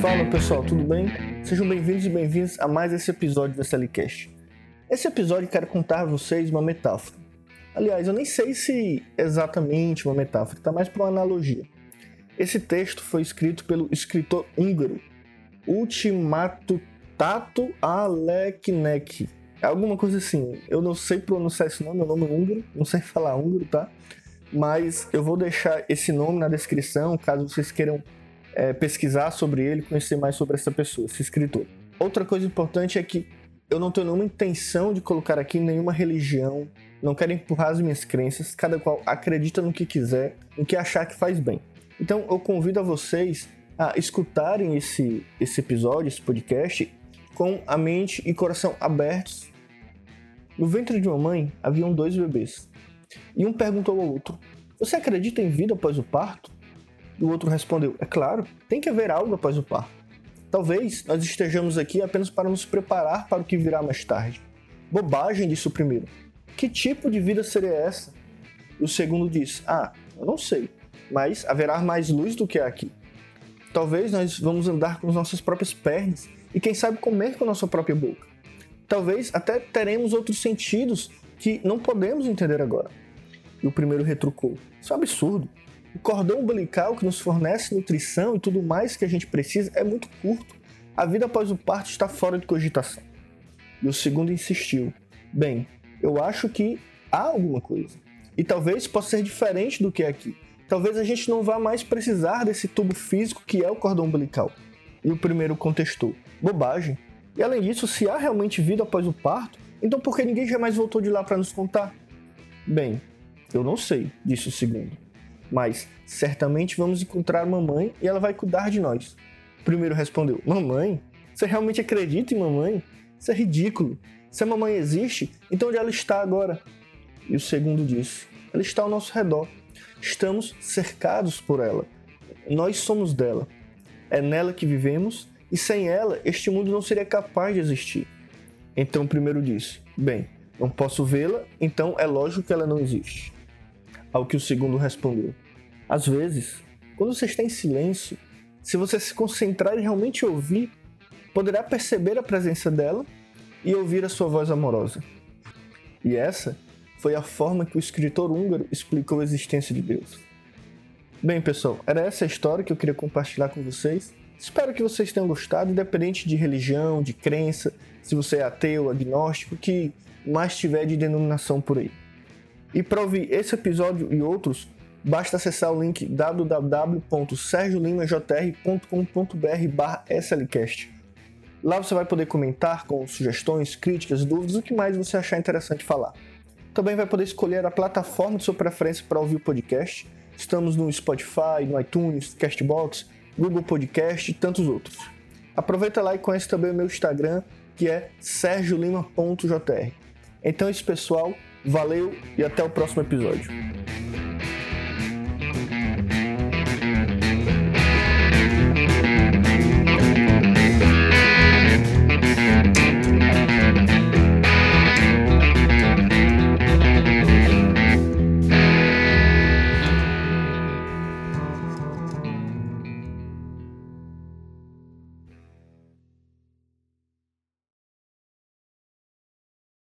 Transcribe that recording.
Fala pessoal, tudo bem? Sejam bem-vindos e bem-vindos a mais esse episódio do SLCast. Esse episódio quero contar a vocês uma metáfora. Aliás, eu nem sei se exatamente uma metáfora, está mais para uma analogia. Esse texto foi escrito pelo escritor húngaro Ultimato Tato Aleknek. É alguma coisa assim. Eu não sei pronunciar esse nome, meu nome é húngaro, não sei falar húngaro, tá? Mas eu vou deixar esse nome na descrição, caso vocês queiram é, pesquisar sobre ele, conhecer mais sobre essa pessoa, esse escritor. Outra coisa importante é que eu não tenho nenhuma intenção de colocar aqui nenhuma religião, não quero empurrar as minhas crenças, cada qual acredita no que quiser, no que achar que faz bem. Então eu convido a vocês a escutarem esse, esse episódio, esse podcast, com a mente e coração abertos. No ventre de uma mãe haviam dois bebês. E um perguntou ao outro: Você acredita em vida após o parto? E o outro respondeu: É claro, tem que haver algo após o parto. Talvez nós estejamos aqui apenas para nos preparar para o que virá mais tarde. Bobagem, disse o primeiro. Que tipo de vida seria essa? E o segundo disse: Ah, eu não sei, mas haverá mais luz do que aqui. Talvez nós vamos andar com as nossas próprias pernas e quem sabe comer com a nossa própria boca. Talvez até teremos outros sentidos que não podemos entender agora. E o primeiro retrucou: Isso é um absurdo. O cordão umbilical que nos fornece nutrição e tudo mais que a gente precisa é muito curto. A vida após o parto está fora de cogitação. E o segundo insistiu: Bem, eu acho que há alguma coisa. E talvez possa ser diferente do que é aqui. Talvez a gente não vá mais precisar desse tubo físico que é o cordão umbilical. E o primeiro contestou: Bobagem. E além disso, se há realmente vida após o parto, então por que ninguém jamais voltou de lá para nos contar? Bem, eu não sei, disse o segundo mas certamente vamos encontrar mamãe e ela vai cuidar de nós. O primeiro respondeu: Mamãe? Você realmente acredita em mamãe? Isso é ridículo. Se a mamãe existe, então onde ela está agora? E o segundo disse: Ela está ao nosso redor. Estamos cercados por ela. Nós somos dela. É nela que vivemos e sem ela este mundo não seria capaz de existir. Então primeiro disse: Bem, não posso vê-la, então é lógico que ela não existe. Ao que o segundo respondeu: às vezes, quando você está em silêncio, se você se concentrar e realmente ouvir, poderá perceber a presença dela e ouvir a sua voz amorosa. E essa foi a forma que o escritor húngaro explicou a existência de Deus. Bem, pessoal, era essa a história que eu queria compartilhar com vocês. Espero que vocês tenham gostado, independente de religião, de crença, se você é ateu, agnóstico, que mais tiver de denominação por aí. E para ouvir esse episódio e outros, basta acessar o link www.sergiolimajr.com.br slcast. Lá você vai poder comentar com sugestões, críticas, dúvidas, o que mais você achar interessante falar. Também vai poder escolher a plataforma de sua preferência para ouvir o podcast. Estamos no Spotify, no iTunes, Castbox, Google Podcast e tantos outros. Aproveita lá e conhece também o meu Instagram, que é sergiolima.jr. Então é isso, pessoal. Valeu e até o próximo episódio.